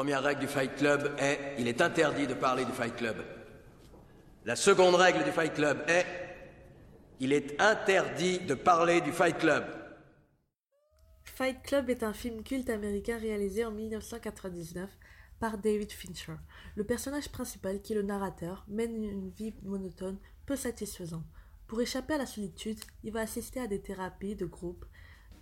première règle du Fight Club est il est interdit de parler du Fight Club. La seconde règle du Fight Club est il est interdit de parler du Fight Club. Fight Club est un film culte américain réalisé en 1999 par David Fincher. Le personnage principal, qui est le narrateur, mène une vie monotone peu satisfaisante. Pour échapper à la solitude, il va assister à des thérapies de groupe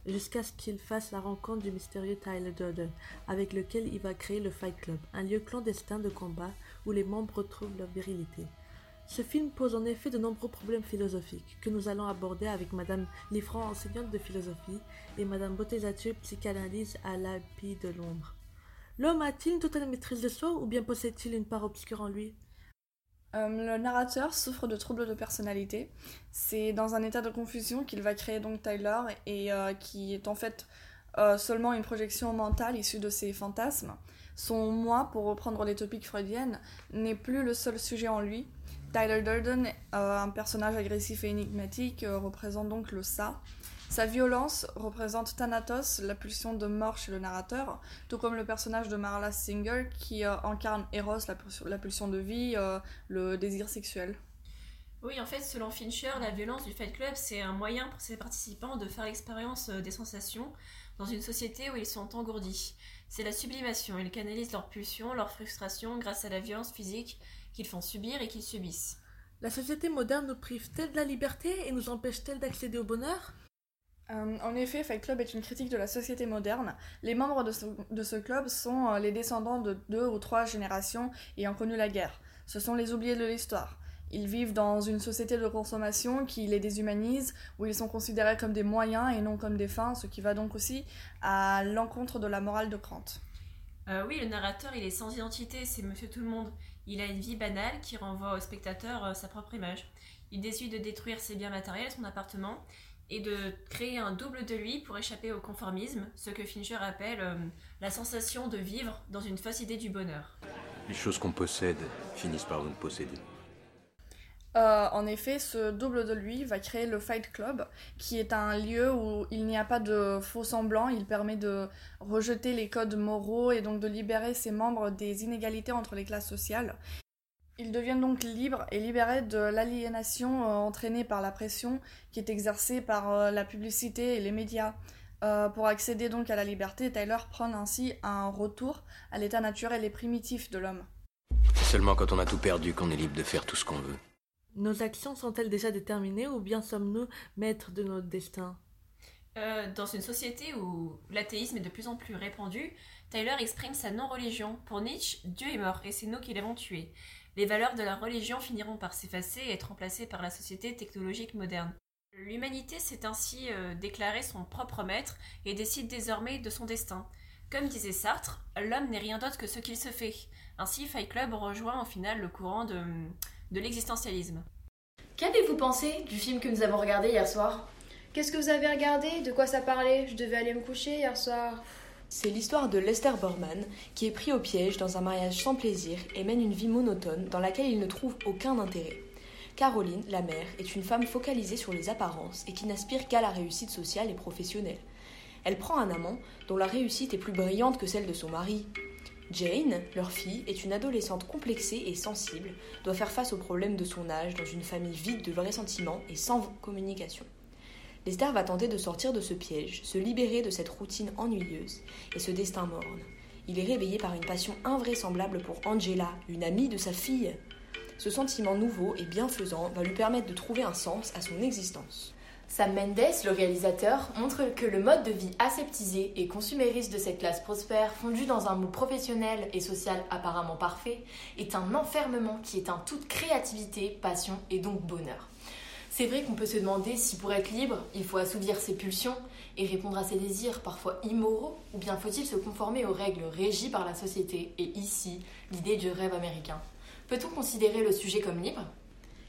jusqu'à ce qu'il fasse la rencontre du mystérieux Tyler Durden, avec lequel il va créer le Fight Club, un lieu clandestin de combat où les membres retrouvent leur virilité. Ce film pose en effet de nombreux problèmes philosophiques que nous allons aborder avec Madame Liffrand, enseignante de philosophie, et Madame Bottezatieu, psychanalyse à l'API de Londres. L'homme a-t-il une totale maîtrise de soi ou bien possède-t-il une part obscure en lui? Euh, le narrateur souffre de troubles de personnalité. C'est dans un état de confusion qu'il va créer donc Tyler et euh, qui est en fait euh, seulement une projection mentale issue de ses fantasmes. Son moi, pour reprendre les topiques freudiennes, n'est plus le seul sujet en lui. Tyler Durden, un personnage agressif et énigmatique, représente donc le ça. Sa violence représente Thanatos, la pulsion de mort chez le narrateur, tout comme le personnage de Marla Singer qui euh, incarne Eros, la pulsion, de vie, euh, le désir sexuel. Oui, en fait, selon Fincher, la violence du Fight Club, c'est un moyen pour ses participants de faire l'expérience euh, des sensations dans une société où ils sont engourdis. C'est la sublimation, ils canalisent leurs pulsions, leurs frustrations grâce à la violence physique qu'ils font subir et qu'ils subissent. La société moderne nous prive-t-elle de la liberté et nous empêche-t-elle d'accéder au bonheur? Euh, en effet, Fight Club est une critique de la société moderne. Les membres de ce, club sont euh, les descendants de deux ou trois générations ayant connu la guerre. Ce sont les oubliés de l'histoire. Ils vivent dans une société de consommation qui les déshumanise, où ils sont considérés comme des moyens et non comme des fins, ce qui va donc aussi à l'encontre de la morale de Kant. Euh, oui, le narrateur, il est sans identité, c'est Monsieur Tout le Monde. Il a une vie banale qui renvoie au spectateur sa propre image. Il décide de détruire ses biens matériels, son appartement, et de créer un double de lui pour échapper au conformisme, ce que Fincher appelle euh, la sensation de vivre dans une fausse idée du bonheur. Les choses qu'on possède finissent par nous posséder. Euh, en effet, ce double de lui va créer le Fight Club, qui est un lieu où il n'y a pas de faux semblants, il permet de rejeter les codes moraux et donc de libérer ses membres des inégalités entre les classes sociales. Ils deviennent donc libres et libérés de l'aliénation euh, entraînée par la pression qui est exercée par euh, la publicité et les médias. Euh, pour accéder donc à la liberté, Tyler prend ainsi un retour à l'état naturel et primitif de l'homme. C'est seulement quand on a tout perdu qu'on est libre de faire tout ce qu'on veut. Nos actions sont-elles déjà déterminées ou bien sommes-nous maîtres de notre destin? Dans une société où l'athéisme est de plus en plus répandu, Tyler exprime sa non-religion. Pour Nietzsche, Dieu est mort et c'est nous qui l'avons tué les valeurs de la religion finiront par s'effacer et être remplacées par la société technologique moderne. L'humanité s'est ainsi euh, déclarée son propre maître et décide désormais de son destin. Comme disait Sartre, l'homme n'est rien d'autre que ce qu'il se fait. Ainsi, Fight Club rejoint au final le courant de, de l'existentialisme. Qu'avez-vous pensé du film que nous avons regardé hier soir? Qu'est-ce que vous avez regardé? De quoi ça parlait? Je devais aller me coucher hier soir. C'est l'histoire de Lester Borman qui est pris au piège dans un mariage sans plaisir et mène une vie monotone dans laquelle il ne trouve aucun intérêt. Caroline, la mère, est une femme focalisée sur les apparences et qui n'aspire qu'à la réussite sociale et professionnelle. Elle prend un amant dont la réussite est plus brillante que celle de son mari. Jane, leur fille, est une adolescente complexée et sensible, doit faire face aux problèmes de son âge dans une famille vide de vrais sentiments et sans communication. Lester va tenter de sortir de ce piège, se libérer de cette routine ennuyeuse et ce destin morne. Il est réveillé par une passion invraisemblable pour Angela, une amie de sa fille. Ce sentiment nouveau et bienfaisant va lui permettre de trouver un sens à son existence. Sam Mendes, le réalisateur, montre que le mode de vie aseptisé et consumériste de cette classe prospère, fondue dans un mot professionnel et social apparemment parfait, est un enfermement qui éteint toute créativité, passion et donc bonheur. C'est vrai qu'on peut se demander si pour être libre, il faut assouvir ses pulsions et répondre à ses désirs parfois immoraux, ou bien faut-il se conformer aux règles régies par la société et ici, l'idée du rêve américain. Peut-on considérer le sujet comme libre?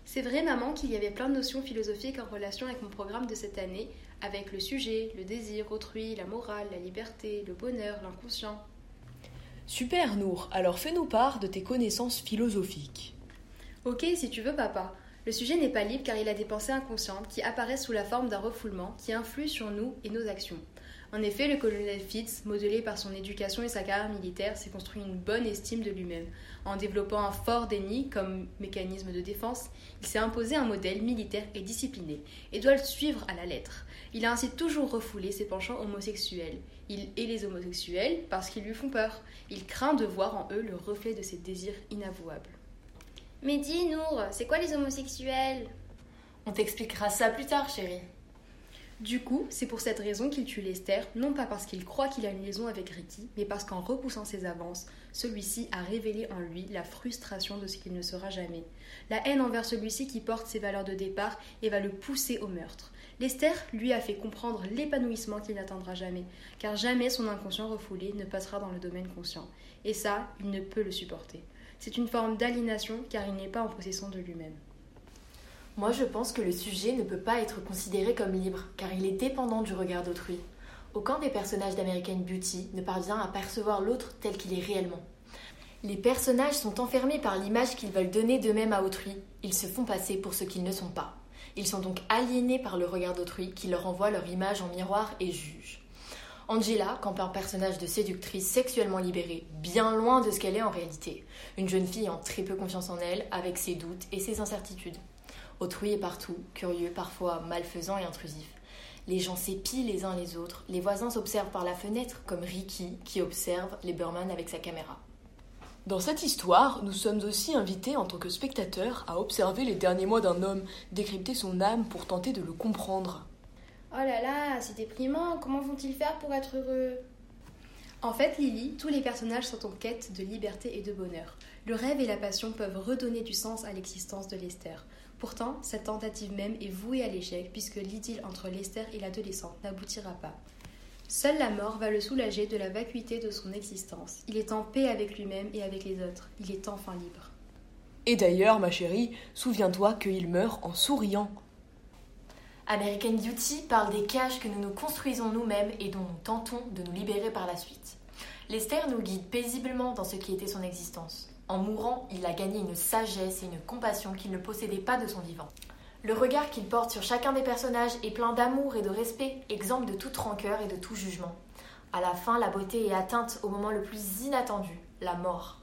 C'est vrai, maman, qu'il y avait plein de notions philosophiques en relation avec mon programme de cette année, avec le sujet, le désir autrui, la morale, la liberté, le bonheur, l'inconscient. Super, Nour, alors fais-nous part de tes connaissances philosophiques. Ok, si tu veux, papa. Le sujet n'est pas libre car il a des pensées inconscientes qui apparaissent sous la forme d'un refoulement qui influe sur nous et nos actions. En effet, le colonel Fitz, modelé par son éducation et sa carrière militaire, s'est construit une bonne estime de lui-même. En développant un fort déni comme mécanisme de défense, il s'est imposé un modèle militaire et discipliné, et doit le suivre à la lettre. Il a ainsi toujours refoulé ses penchants homosexuels. Il hait les homosexuels parce qu'ils lui font peur. Il craint de voir en eux le reflet de ses désirs inavouables. Mais dis, Nour, c'est quoi les homosexuels? On t'expliquera ça plus tard, chérie. Du coup, c'est pour cette raison qu'il tue Lester, non pas parce qu'il croit qu'il a une liaison avec Ricky, mais parce qu'en repoussant ses avances, celui-ci a révélé en lui la frustration de ce qu'il ne sera jamais, la haine envers celui-ci qui porte ses valeurs de départ et va le pousser au meurtre. Lester lui a fait comprendre l'épanouissement qu'il n'atteindra jamais, car jamais son inconscient refoulé ne passera dans le domaine conscient, et ça, il ne peut le supporter. C'est une forme d'aliénation car il n'est pas en possession de lui-même. Moi, je pense que le sujet ne peut pas être considéré comme libre, car il est dépendant du regard d'autrui. Aucun des personnages d'American Beauty ne parvient à percevoir l'autre tel qu'il est réellement. Les personnages sont enfermés par l'image qu'ils veulent donner d'eux-mêmes à autrui. Ils se font passer pour ce qu'ils ne sont pas. Ils sont donc aliénés par le regard d'autrui qui leur envoie leur image en miroir et juge. Angela campe un personnage de séductrice sexuellement libérée, bien loin de ce qu'elle est en réalité. Une jeune fille en très peu confiance en elle, avec ses doutes et ses incertitudes. Autrui est partout, curieux, parfois malfaisant et intrusif. Les gens s'épient les uns les autres, les voisins s'observent par la fenêtre, comme Ricky qui observe les Burman avec sa caméra. Dans cette histoire, nous sommes aussi invités en tant que spectateurs à observer les derniers mois d'un homme, décrypter son âme pour tenter de le comprendre. Oh là là, c'est déprimant. Comment vont-ils faire pour être heureux? En fait, Lily, tous les personnages sont en quête de liberté et de bonheur. Le rêve et la passion peuvent redonner du sens à l'existence de Lester. Pourtant, cette tentative même est vouée à l'échec puisque l'idylle entre Lester et l'adolescente n'aboutira pas. Seule la mort va le soulager de la vacuité de son existence. Il est en paix avec lui-même et avec les autres. Il est enfin libre. Et d'ailleurs, ma chérie, souviens-toi qu'il meurt en souriant. American Beauty parle des cages que nous nous construisons nous-mêmes et dont nous tentons de nous libérer par la suite. Lester nous guide paisiblement dans ce qui était son existence. En mourant, il a gagné une sagesse et une compassion qu'il ne possédait pas de son vivant. Le regard qu'il porte sur chacun des personnages est plein d'amour et de respect, exempt de toute rancœur et de tout jugement. À la fin, la beauté est atteinte au moment le plus inattendu, la mort.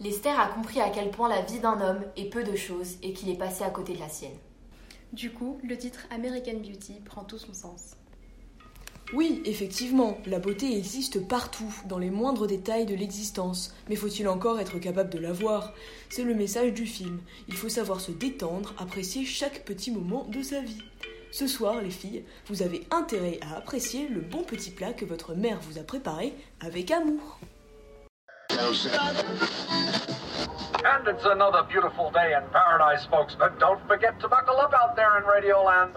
Lester a compris à quel point la vie d'un homme est peu de choses et qu'il est passé à côté de la sienne. Du coup, le titre American Beauty prend tout son sens. Oui, effectivement, la beauté existe partout, dans les moindres détails de l'existence, mais faut-il encore être capable de la voir? C'est le message du film. Il faut savoir se détendre, apprécier chaque petit moment de sa vie. Ce soir, les filles, vous avez intérêt à apprécier le bon petit plat que votre mère vous a préparé avec amour. And it's another beautiful day in paradise, folks. But don't forget to buckle up out there in Radioland.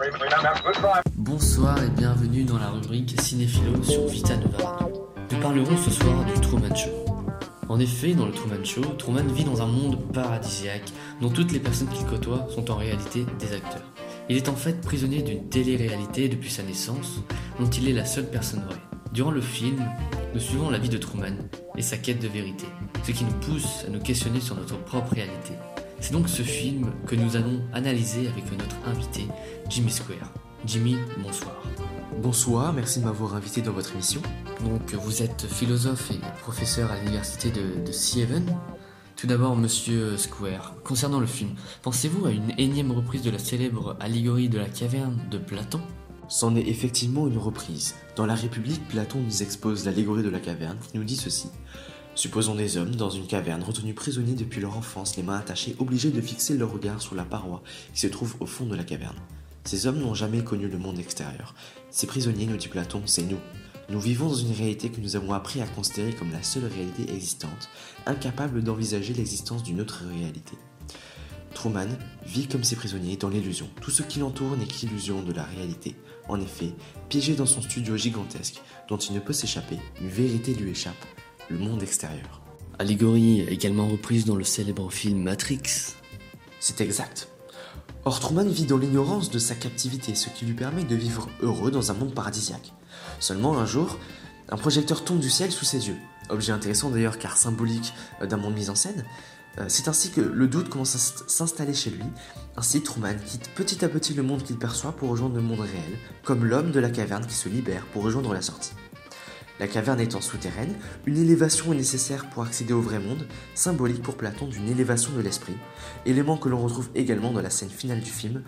Bonsoir et bienvenue dans la rubrique Cinéphilo sur Vita Nova. Nous parlerons ce soir du Truman Show. En effet, dans le Truman Show, Truman vit dans un monde paradisiaque dont toutes les personnes qu'il côtoie sont en réalité des acteurs. Il est en fait prisonnier d'une télé-réalité depuis sa naissance, dont il est la seule personne vraie. Durant le film, nous suivons la vie de Truman et sa quête de vérité, ce qui nous pousse à nous questionner sur notre propre réalité. C'est donc ce film que nous allons analyser avec notre invité, Jimmy Square. Jimmy, bonsoir. Bonsoir, merci de m'avoir invité dans votre émission. Donc vous êtes philosophe et professeur à l'université de, de. Tout d'abord, monsieur Square, concernant le film, pensez-vous à une énième reprise de la célèbre allégorie de la caverne de Platon? C'en est effectivement une reprise. Dans La République, Platon nous expose l'allégorie de la caverne qui nous dit ceci. Supposons des hommes dans une caverne retenus prisonniers depuis leur enfance, les mains attachées, obligés de fixer leur regard sur la paroi qui se trouve au fond de la caverne. Ces hommes n'ont jamais connu le monde extérieur. Ces prisonniers, nous dit Platon, c'est nous. Nous vivons dans une réalité que nous avons appris à considérer comme la seule réalité existante, incapable d'envisager l'existence d'une autre réalité. Truman vit comme ses prisonniers dans l'illusion. Tout ce qui l'entoure n'est qu'illusion de la réalité. En effet, piégé dans son studio gigantesque, dont il ne peut s'échapper, une vérité lui échappe, le monde extérieur. Allégorie également reprise dans le célèbre film Matrix. C'est exact. Or, Truman vit dans l'ignorance de sa captivité, ce qui lui permet de vivre heureux dans un monde paradisiaque. Seulement un jour, un projecteur tombe du ciel sous ses yeux. Objet intéressant d'ailleurs car symbolique d'un monde mis en scène. Euh, c'est ainsi que le doute commence à s'installer chez lui. Ainsi, Truman quitte petit à petit le monde qu'il perçoit pour rejoindre le monde réel, comme l'homme de la caverne qui se libère pour rejoindre la sortie. La caverne étant souterraine, une élévation est nécessaire pour accéder au vrai monde, symbolique pour Platon d'une élévation de l'esprit, élément que l'on retrouve également dans la scène finale du film,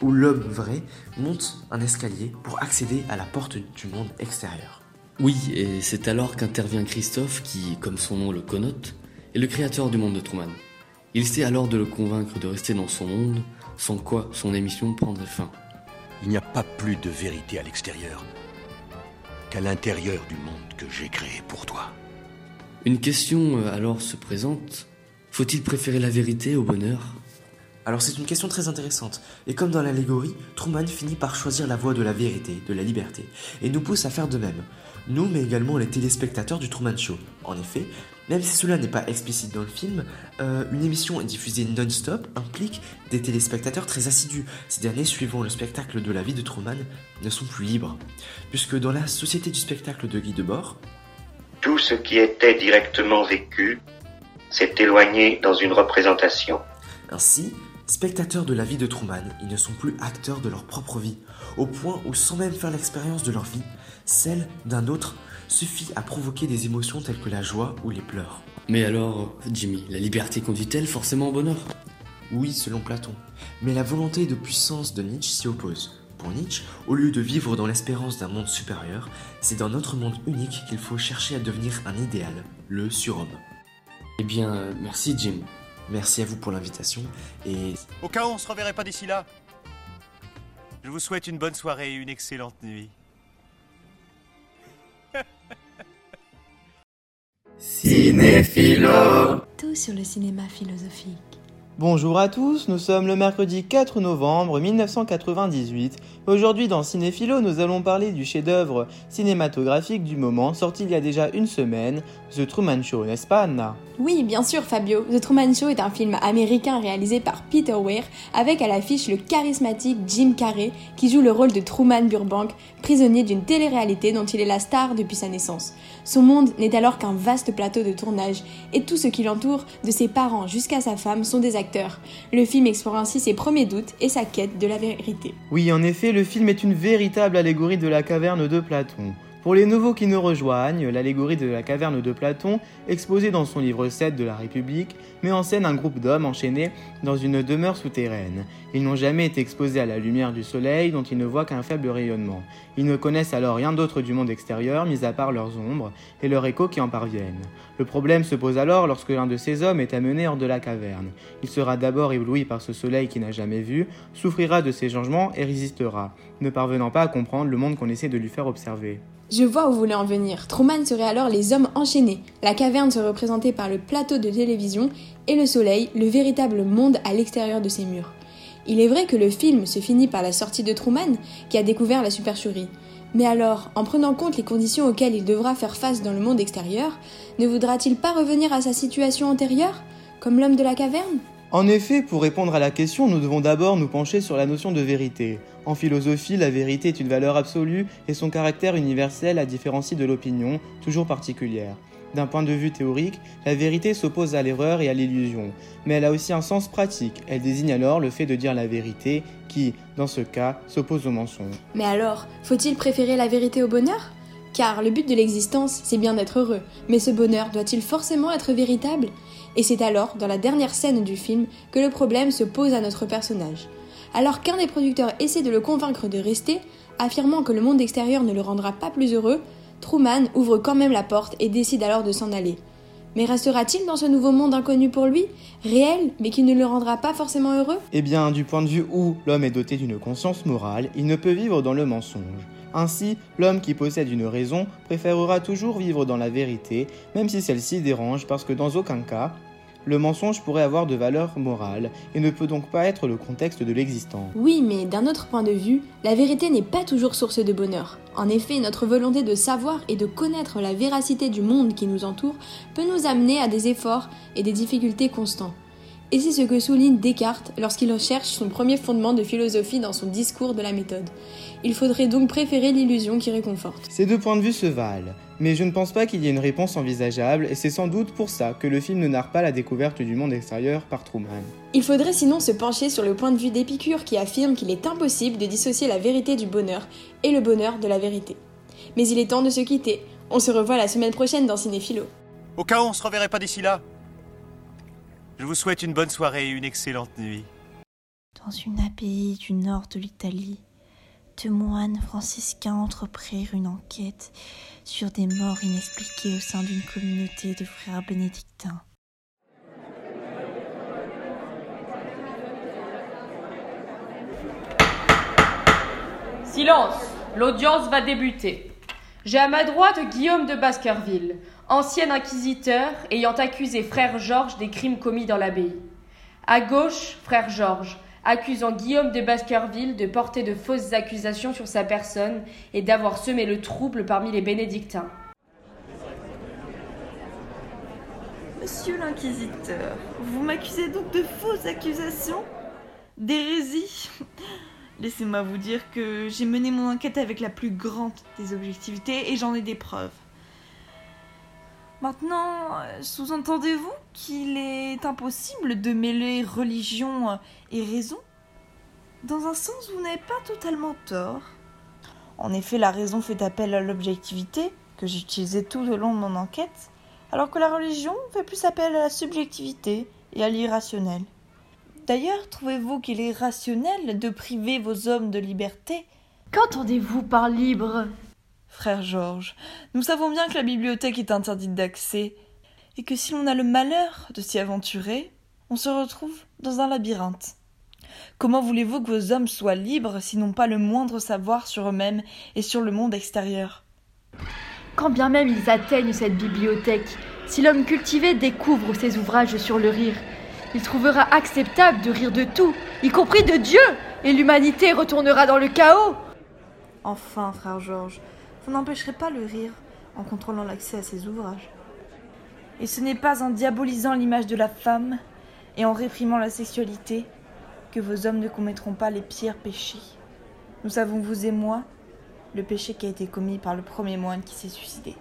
où l'homme vrai monte un escalier pour accéder à la porte du monde extérieur. Oui, et c'est alors qu'intervient Christophe qui, comme son nom le connote, est le créateur du monde de Truman. Il essaie alors de le convaincre de rester dans son monde, sans quoi son émission prendrait fin. Il n'y a pas plus de vérité à l'extérieur qu'à l'intérieur du monde que j'ai créé pour toi. Une question euh, alors se présente. Faut-il préférer la vérité au bonheur? Alors c'est une question très intéressante, et comme dans l'allégorie, Truman finit par choisir la voie de la vérité, de la liberté, et nous pousse à faire de même. Nous, mais également les téléspectateurs du Truman Show. En effet, même si cela n'est pas explicite dans le film, euh, une émission diffusée non-stop implique des téléspectateurs très assidus. Ces derniers, suivant le spectacle de la vie de Truman, ne sont plus libres. Puisque dans la société du spectacle de Guy Debord, tout ce qui était directement vécu s'est éloigné dans une représentation. Ainsi, spectateurs de la vie de Truman, ils ne sont plus acteurs de leur propre vie, au point où sans même faire l'expérience de leur vie, celle d'un autre suffit à provoquer des émotions telles que la joie ou les pleurs. Mais alors, Jimmy, la liberté conduit-elle forcément au bonheur? Oui, selon Platon. Mais la volonté de puissance de Nietzsche s'y oppose. Pour Nietzsche, au lieu de vivre dans l'espérance d'un monde supérieur, c'est dans notre monde unique qu'il faut chercher à devenir un idéal, le surhomme. Eh bien, merci Jim. Merci à vous pour l'invitation et... Au cas où on se reverrait pas d'ici là, je vous souhaite une bonne soirée et une excellente nuit. Cinéphilo Tout sur le cinéma philosophique. Bonjour à tous, nous sommes le mercredi 4 novembre 1998. Aujourd'hui dans Cinéphilo, nous allons parler du chef-d'œuvre cinématographique du moment, sorti il y a déjà une semaine, The Truman Show, n'est-ce pas Anna? Oui, bien sûr Fabio. The Truman Show est un film américain réalisé par Peter Weir, avec à l'affiche le charismatique Jim Carrey, qui joue le rôle de Truman Burbank, prisonnier d'une télé-réalité dont il est la star depuis sa naissance. Son monde n'est alors qu'un vaste plateau de tournage, et tout ce qui l'entoure, de ses parents jusqu'à sa femme, sont des acteurs. Le film explore ainsi ses premiers doutes et sa quête de la vérité. Oui, en effet, le film est une véritable allégorie de la caverne de Platon. Pour les nouveaux qui nous rejoignent, l'allégorie de la caverne de Platon, exposée dans son livre 7 de la République, met en scène un groupe d'hommes enchaînés dans une demeure souterraine. Ils n'ont jamais été exposés à la lumière du soleil dont ils ne voient qu'un faible rayonnement. Ils ne connaissent alors rien d'autre du monde extérieur, mis à part leurs ombres et leurs échos qui en parviennent. Le problème se pose alors lorsque l'un de ces hommes est amené hors de la caverne. Il sera d'abord ébloui par ce soleil qu'il n'a jamais vu, souffrira de ces changements et résistera, ne parvenant pas à comprendre le monde qu'on essaie de lui faire observer. Je vois où vous voulez en venir. Truman serait alors les hommes enchaînés, la caverne se représenter par le plateau de télévision et le soleil, le véritable monde à l'extérieur de ces murs. Il est vrai que le film se finit par la sortie de Truman, qui a découvert la supercherie. Mais alors, en prenant compte les conditions auxquelles il devra faire face dans le monde extérieur, ne voudra-t-il pas revenir à sa situation antérieure, comme l'homme de la caverne? En effet, pour répondre à la question, nous devons d'abord nous pencher sur la notion de vérité. En philosophie, la vérité est une valeur absolue et son caractère universel la différencie de l'opinion, toujours particulière. D'un point de vue théorique, la vérité s'oppose à l'erreur et à l'illusion, mais elle a aussi un sens pratique. Elle désigne alors le fait de dire la vérité qui, dans ce cas, s'oppose au mensonge. Mais alors, faut-il préférer la vérité au bonheur? Car le but de l'existence, c'est bien d'être heureux, mais ce bonheur doit-il forcément être véritable? Et c'est alors, dans la dernière scène du film, que le problème se pose à notre personnage. Alors qu'un des producteurs essaie de le convaincre de rester, affirmant que le monde extérieur ne le rendra pas plus heureux, Truman ouvre quand même la porte et décide alors de s'en aller. Mais restera-t-il dans ce nouveau monde inconnu pour lui, réel, mais qui ne le rendra pas forcément heureux? Eh bien, du point de vue où l'homme est doté d'une conscience morale, il ne peut vivre dans le mensonge. Ainsi, l'homme qui possède une raison préférera toujours vivre dans la vérité, même si celle-ci dérange, parce que dans aucun cas, le mensonge pourrait avoir de valeur morale et ne peut donc pas être le contexte de l'existence. Oui, mais d'un autre point de vue, la vérité n'est pas toujours source de bonheur. En effet, notre volonté de savoir et de connaître la véracité du monde qui nous entoure peut nous amener à des efforts et des difficultés constants. Et c'est ce que souligne Descartes lorsqu'il recherche son premier fondement de philosophie dans son discours de la méthode. Il faudrait donc préférer l'illusion qui réconforte. Ces deux points de vue se valent. Mais je ne pense pas qu'il y ait une réponse envisageable, et c'est sans doute pour ça que le film ne narre pas la découverte du monde extérieur par Truman. Il faudrait sinon se pencher sur le point de vue d'Épicure qui affirme qu'il est impossible de dissocier la vérité du bonheur et le bonheur de la vérité. Mais il est temps de se quitter. On se revoit la semaine prochaine dans Cinéphilo. Au cas où on se reverrait pas d'ici là, je vous souhaite une bonne soirée et une excellente nuit. Dans une abbaye du nord de l'Italie, deux moines franciscains entreprirent une enquête sur des morts inexpliquées au sein d'une communauté de frères bénédictins. Silence L'audience va débuter. J'ai à ma droite Guillaume de Baskerville, ancien inquisiteur ayant accusé frère Georges des crimes commis dans l'abbaye. À gauche, frère Georges, accusant Guillaume de Baskerville de porter de fausses accusations sur sa personne et d'avoir semé le trouble parmi les bénédictins. Monsieur l'inquisiteur, vous m'accusez donc de fausses accusations D'hérésie Laissez-moi vous dire que j'ai mené mon enquête avec la plus grande des objectivités et j'en ai des preuves. Maintenant, euh, sous-entendez-vous qu'il est impossible de mêler religion et raison? Dans un sens, vous n'avez pas totalement tort. En effet, la raison fait appel à l'objectivité, que j'ai utilisée tout au long de mon enquête, alors que la religion fait plus appel à la subjectivité et à l'irrationnel. D'ailleurs, trouvez-vous qu'il est rationnel de priver vos hommes de liberté? Qu'entendez-vous par libre? Frère Georges, nous savons bien que la bibliothèque est interdite d'accès, et que si l'on a le malheur de s'y aventurer, on se retrouve dans un labyrinthe. Comment voulez-vous que vos hommes soient libres s'ils n'ont pas le moindre savoir sur eux-mêmes et sur le monde extérieur? Quand bien même ils atteignent cette bibliothèque, si l'homme cultivé découvre ses ouvrages sur le rire, il trouvera acceptable de rire de tout, y compris de Dieu, et l'humanité retournera dans le chaos. Enfin, frère Georges, vous n'empêcherez pas le rire en contrôlant l'accès à ces ouvrages. Et ce n'est pas en diabolisant l'image de la femme et en réprimant la sexualité que vos hommes ne commettront pas les pires péchés. Nous savons, vous et moi, le péché qui a été commis par le premier moine qui s'est suicidé.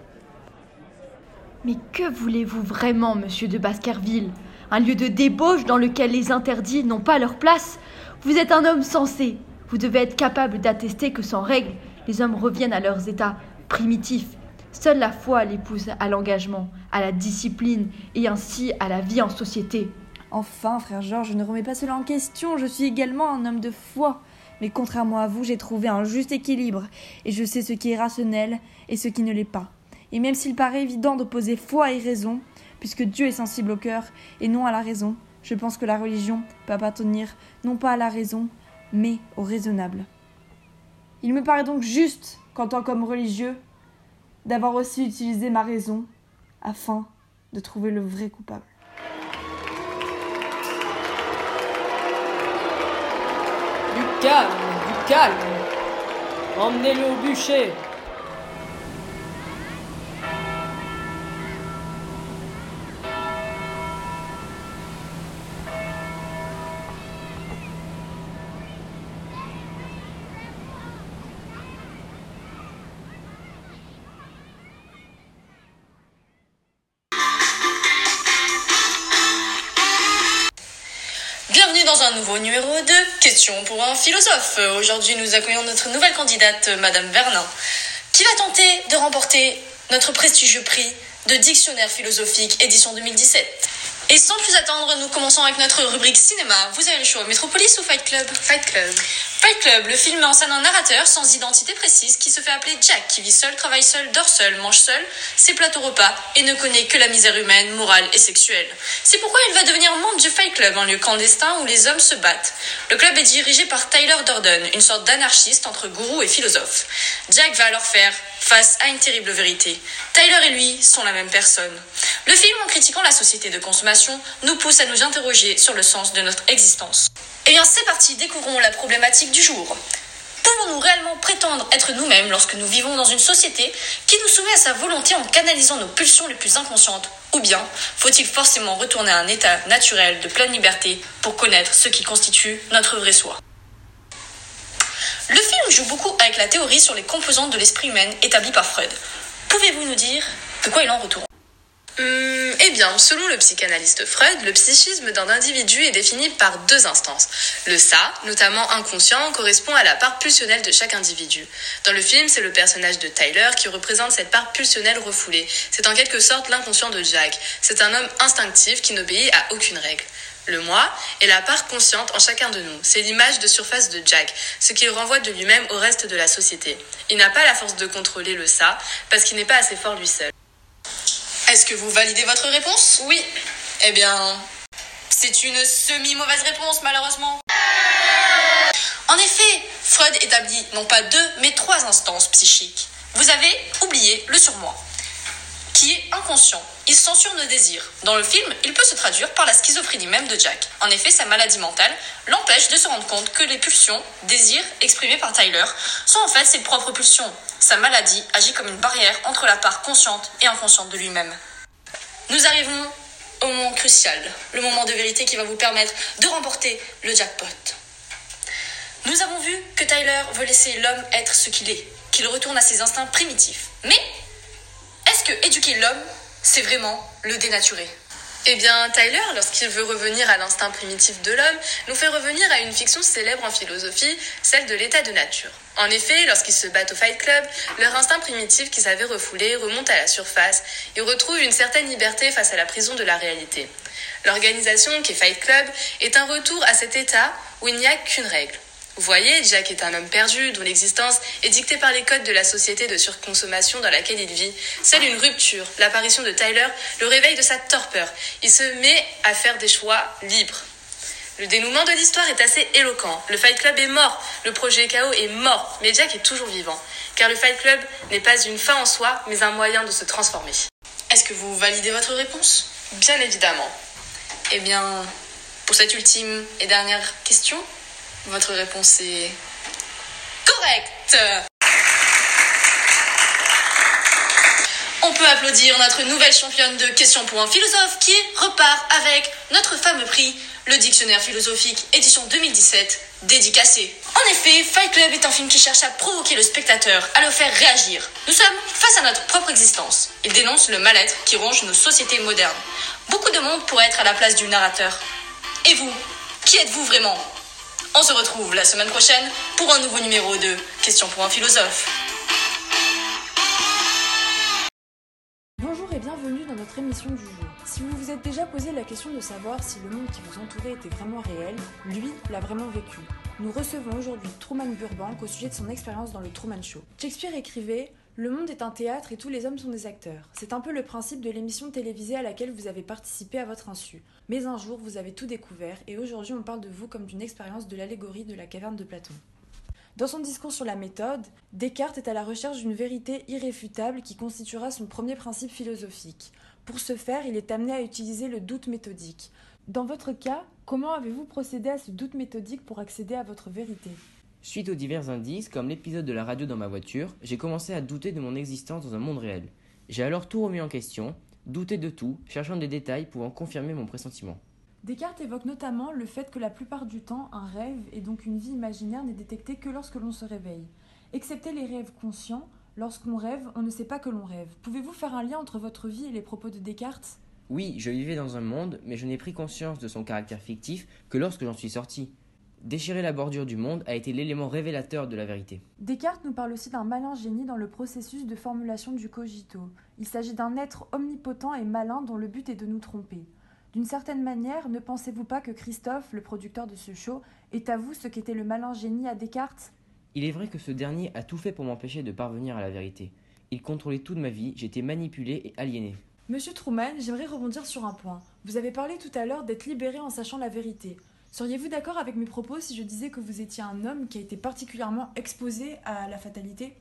Mais que voulez-vous vraiment, monsieur de Baskerville? Un lieu de débauche dans lequel les interdits n'ont pas leur place? Vous êtes un homme sensé. Vous devez être capable d'attester que sans règle, les hommes reviennent à leurs états primitifs. Seule la foi les pousse à l'engagement, à la discipline et ainsi à la vie en société. Enfin, frère Georges, je ne remets pas cela en question, je suis également un homme de foi. Mais contrairement à vous, j'ai trouvé un juste équilibre, et je sais ce qui est rationnel et ce qui ne l'est pas. Et même s'il paraît évident d'opposer foi et raison, puisque Dieu est sensible au cœur et non à la raison, je pense que la religion peut appartenir non pas à la raison, mais au raisonnable. Il me paraît donc juste, qu'en tant qu'homme religieux, d'avoir aussi utilisé ma raison afin de trouver le vrai coupable. Du calme, du calme. Emmenez-le au bûcher. Un nouveau numéro de Questions pour un philosophe. Aujourd'hui, nous accueillons notre nouvelle candidate, Madame Vernin, qui va tenter de remporter notre prestigieux prix de dictionnaire philosophique édition 2017. Et sans plus attendre, nous commençons avec notre rubrique cinéma. Vous avez le choix, Metropolis ou Fight Club? Fight Club. Fight Club, le film met en scène un narrateur sans identité précise qui se fait appeler Jack, qui vit seul, travaille seul, dort seul, mange seul, ses plateaux repas et ne connaît que la misère humaine, morale et sexuelle. C'est pourquoi il va devenir membre du Fight Club, un lieu clandestin où les hommes se battent. Le club est dirigé par Tyler Durden, une sorte d'anarchiste entre gourou et philosophe. Jack va alors faire face à une terrible vérité. Tyler et lui sont la même personne. Le film, en critiquant la société de consommation, nous pousse à nous interroger sur le sens de notre existence. Eh bien, c'est parti, découvrons la problématique du jour. Pouvons-nous réellement prétendre être nous-mêmes lorsque nous vivons dans une société qui nous soumet à sa volonté en canalisant nos pulsions les plus inconscientes? Ou bien faut-il forcément retourner à un état naturel de pleine liberté pour connaître ce qui constitue notre vrai soi? Le film joue beaucoup avec la théorie sur les composantes de l'esprit humain établie par Freud. Pouvez-vous nous dire de quoi il en retourne? Hum, eh bien, selon le psychanalyste Freud, le psychisme d'un individu est défini par deux instances. Le ça, notamment inconscient, correspond à la part pulsionnelle de chaque individu. Dans le film, c'est le personnage de Tyler qui représente cette part pulsionnelle refoulée. C'est en quelque sorte l'inconscient de Jack. C'est un homme instinctif qui n'obéit à aucune règle. Le moi est la part consciente en chacun de nous. C'est l'image de surface de Jack, ce qu'il renvoie de lui-même au reste de la société. Il n'a pas la force de contrôler le ça parce qu'il n'est pas assez fort lui seul. Est-ce que vous validez votre réponse? Oui. Eh bien, c'est une semi-mauvaise réponse malheureusement. En effet, Freud établit non pas deux, mais trois instances psychiques. Vous avez oublié le surmoi, qui est inconscient. Il censure nos désirs. Dans le film, il peut se traduire par la schizophrénie même de Jack. En effet, sa maladie mentale l'empêche de se rendre compte que les pulsions, désirs exprimés par Tyler, sont en fait ses propres pulsions. Sa maladie agit comme une barrière entre la part consciente et inconsciente de lui-même. Nous arrivons au moment crucial, le moment de vérité qui va vous permettre de remporter le jackpot. Nous avons vu que Tyler veut laisser l'homme être ce qu'il est, qu'il retourne à ses instincts primitifs. Mais est-ce que éduquer l'homme, c'est vraiment le dénaturer eh bien, Tyler, lorsqu'il veut revenir à l'instinct primitif de l'homme, nous fait revenir à une fiction célèbre en philosophie, celle de l'état de nature. En effet, lorsqu'ils se battent au Fight Club, leur instinct primitif qui s'avait refoulé remonte à la surface et retrouve une certaine liberté face à la prison de la réalité. L'organisation qu'est Fight Club est un retour à cet état où il n'y a qu'une règle. Vous voyez, Jack est un homme perdu dont l'existence est dictée par les codes de la société de surconsommation dans laquelle il vit. Seule une rupture, l'apparition de Tyler, le réveil de sa torpeur. Il se met à faire des choix libres. Le dénouement de l'histoire est assez éloquent. Le Fight Club est mort, le projet KO est mort, mais Jack est toujours vivant. Car le Fight Club n'est pas une fin en soi, mais un moyen de se transformer. Est-ce que vous validez votre réponse? Bien évidemment. Eh bien, pour cette ultime et dernière question, votre réponse est correcte. On peut applaudir notre nouvelle championne de questions pour un philosophe qui repart avec notre fameux prix, le dictionnaire philosophique édition 2017, dédicacé. En effet, Fight Club est un film qui cherche à provoquer le spectateur, à le faire réagir. Nous sommes face à notre propre existence. Il dénonce le mal-être qui ronge nos sociétés modernes. Beaucoup de monde pourrait être à la place du narrateur. Et vous, qui êtes-vous vraiment? On se retrouve la semaine prochaine pour un nouveau numéro de Questions pour un philosophe. Bonjour et bienvenue dans notre émission du jour. Si vous vous êtes déjà posé la question de savoir si le monde qui vous entourait était vraiment réel, lui l'a vraiment vécu. Nous recevons aujourd'hui Truman Burbank au sujet de son expérience dans le Truman Show. Shakespeare écrivait le monde est un théâtre et tous les hommes sont des acteurs. C'est un peu le principe de l'émission télévisée à laquelle vous avez participé à votre insu. Mais un jour, vous avez tout découvert et aujourd'hui, on parle de vous comme d'une expérience de l'allégorie de la caverne de Platon. Dans son discours sur la méthode, Descartes est à la recherche d'une vérité irréfutable qui constituera son premier principe philosophique. Pour ce faire, il est amené à utiliser le doute méthodique. Dans votre cas, comment avez-vous procédé à ce doute méthodique pour accéder à votre vérité? Suite aux divers indices, comme l'épisode de la radio dans ma voiture, j'ai commencé à douter de mon existence dans un monde réel. J'ai alors tout remis en question, douté de tout, cherchant des détails pouvant confirmer mon pressentiment. Descartes évoque notamment le fait que la plupart du temps, un rêve et donc une vie imaginaire n'est détecté que lorsque l'on se réveille. Excepté les rêves conscients, lorsqu'on rêve, on ne sait pas que l'on rêve. Pouvez-vous faire un lien entre votre vie et les propos de Descartes? Oui, je vivais dans un monde, mais je n'ai pris conscience de son caractère fictif que lorsque j'en suis sorti. Déchirer la bordure du monde a été l'élément révélateur de la vérité. Descartes nous parle aussi d'un malin génie dans le processus de formulation du cogito. Il s'agit d'un être omnipotent et malin dont le but est de nous tromper. D'une certaine manière, ne pensez-vous pas que Christophe, le producteur de ce show, est à vous ce qu'était le malin génie à Descartes? Il est vrai que ce dernier a tout fait pour m'empêcher de parvenir à la vérité. Il contrôlait toute ma vie, j'étais manipulé et aliéné. Monsieur Truman, j'aimerais rebondir sur un point. Vous avez parlé tout à l'heure d'être libéré en sachant la vérité. Seriez-vous d'accord avec mes propos si je disais que vous étiez un homme qui a été particulièrement exposé à la fatalité?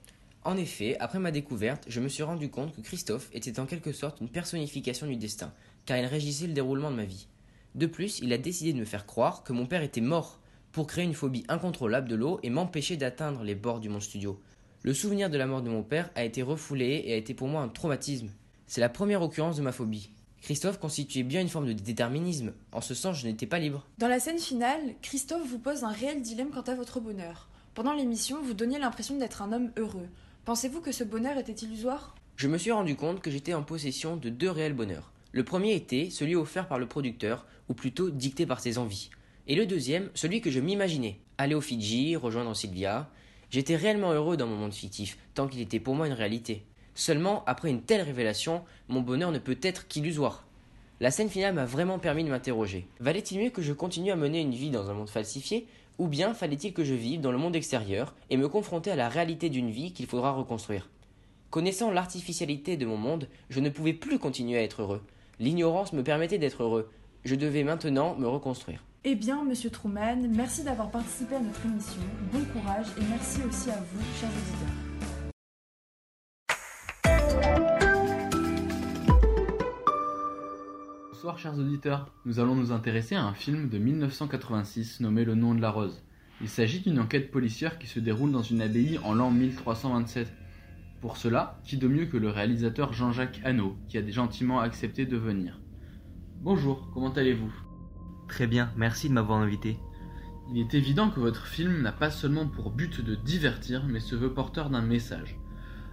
En effet, après ma découverte, je me suis rendu compte que Christophe était en quelque sorte une personnification du destin, car il régissait le déroulement de ma vie. De plus, il a décidé de me faire croire que mon père était mort, pour créer une phobie incontrôlable de l'eau et m'empêcher d'atteindre les bords du mon studio. Le souvenir de la mort de mon père a été refoulé et a été pour moi un traumatisme. C'est la première occurrence de ma phobie. Christophe constituait bien une forme de déterminisme. En ce sens, je n'étais pas libre. Dans la scène finale, Christophe vous pose un réel dilemme quant à votre bonheur. Pendant l'émission, vous donniez l'impression d'être un homme heureux. Pensez-vous que ce bonheur était illusoire? Je me suis rendu compte que j'étais en possession de deux réels bonheurs. Le premier était celui offert par le producteur, ou plutôt dicté par ses envies. Et le deuxième, celui que je m'imaginais. Aller aux Fidji, rejoindre Sylvia. J'étais réellement heureux dans mon monde fictif, tant qu'il était pour moi une réalité. Seulement, après une telle révélation, mon bonheur ne peut être qu'illusoire. La scène finale m'a vraiment permis de m'interroger. Valait-il mieux que je continue à mener une vie dans un monde falsifié, ou bien fallait-il que je vive dans le monde extérieur et me confronter à la réalité d'une vie qu'il faudra reconstruire? Connaissant l'artificialité de mon monde, je ne pouvais plus continuer à être heureux. L'ignorance me permettait d'être heureux. Je devais maintenant me reconstruire. Eh bien, monsieur Truman, merci d'avoir participé à notre émission. Bon courage et merci aussi à vous, chers auditeurs. Bonsoir chers auditeurs, nous allons nous intéresser à un film de 1986 nommé Le nom de la rose. Il s'agit d'une enquête policière qui se déroule dans une abbaye en l'an 1327. Pour cela, qui de mieux que le réalisateur Jean-Jacques Hano, qui a gentiment accepté de venir. Bonjour, comment allez-vous? Très bien, merci de m'avoir invité. Il est évident que votre film n'a pas seulement pour but de divertir, mais se veut porteur d'un message.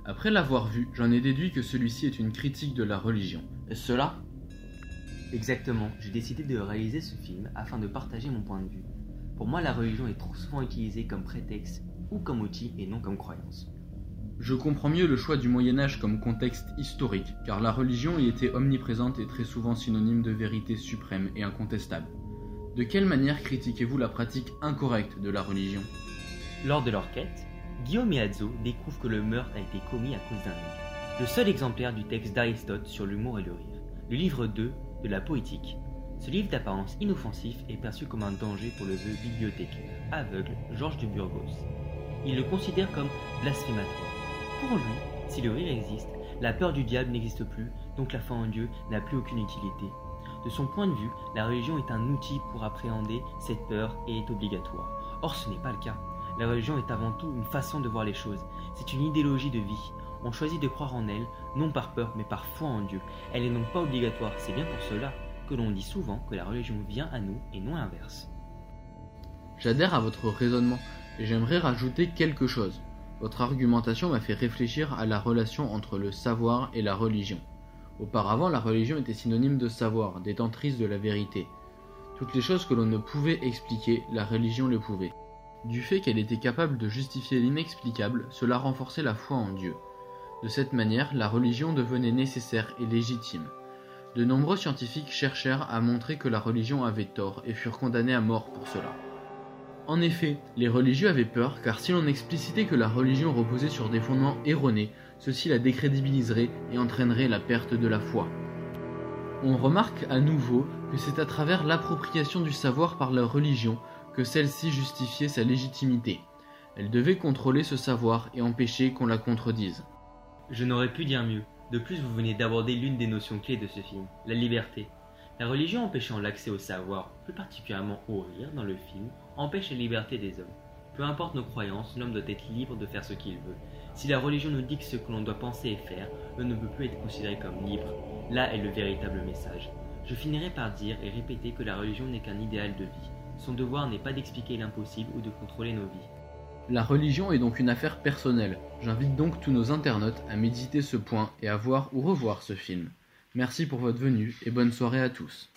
Après l'avoir vu, j'en ai déduit que celui-ci est une critique de la religion. Est-ce cela? Exactement, j'ai décidé de réaliser ce film afin de partager mon point de vue. Pour moi, la religion est trop souvent utilisée comme prétexte ou comme outil et non comme croyance. Je comprends mieux le choix du Moyen Âge comme contexte historique, car la religion y était omniprésente et très souvent synonyme de vérité suprême et incontestable. De quelle manière critiquez-vous la pratique incorrecte de la religion? Lors de leur quête, Guillaume et Adzo découvrent que le meurtre a été commis à cause d'un livre. Le seul exemplaire du texte d'Aristote sur l'humour et le rire. Le livre 2 de la poétique. Ce livre d'apparence inoffensif est perçu comme un danger pour le vœu bibliothèque aveugle Georges de Burgos. Il le considère comme blasphématoire. Pour lui, si le rire existe, la peur du diable n'existe plus, donc la foi en Dieu n'a plus aucune utilité. De son point de vue, la religion est un outil pour appréhender cette peur et est obligatoire. Or, ce n'est pas le cas. La religion est avant tout une façon de voir les choses. C'est une idéologie de vie. On choisit de croire en elle, non par peur, mais par foi en Dieu. Elle n'est donc pas obligatoire. C'est bien pour cela que l'on dit souvent que la religion vient à nous et non l'inverse. J'adhère à votre raisonnement et j'aimerais rajouter quelque chose. Votre argumentation m'a fait réfléchir à la relation entre le savoir et la religion. Auparavant, la religion était synonyme de savoir, détentrice de la vérité. Toutes les choses que l'on ne pouvait expliquer, la religion le pouvait. Du fait qu'elle était capable de justifier l'inexplicable, cela renforçait la foi en Dieu. De cette manière, la religion devenait nécessaire et légitime. De nombreux scientifiques cherchèrent à montrer que la religion avait tort et furent condamnés à mort pour cela. En effet, les religieux avaient peur car si l'on explicitait que la religion reposait sur des fondements erronés, ceci la décrédibiliserait et entraînerait la perte de la foi. On remarque à nouveau que c'est à travers l'appropriation du savoir par la religion que celle-ci justifiait sa légitimité. Elle devait contrôler ce savoir et empêcher qu'on la contredise. Je n'aurais pu dire mieux. De plus, vous venez d'aborder l'une des notions clés de ce film, la liberté. La religion empêchant l'accès au savoir, plus particulièrement au rire dans le film, empêche la liberté des hommes. Peu importe nos croyances, l'homme doit être libre de faire ce qu'il veut. Si la religion nous dicte ce que l'on doit penser et faire, l'homme ne peut plus être considéré comme libre. Là est le véritable message. Je finirai par dire et répéter que la religion n'est qu'un idéal de vie. Son devoir n'est pas d'expliquer l'impossible ou de contrôler nos vies. La religion est donc une affaire personnelle. J'invite donc tous nos internautes à méditer ce point et à voir ou revoir ce film. Merci pour votre venue et bonne soirée à tous.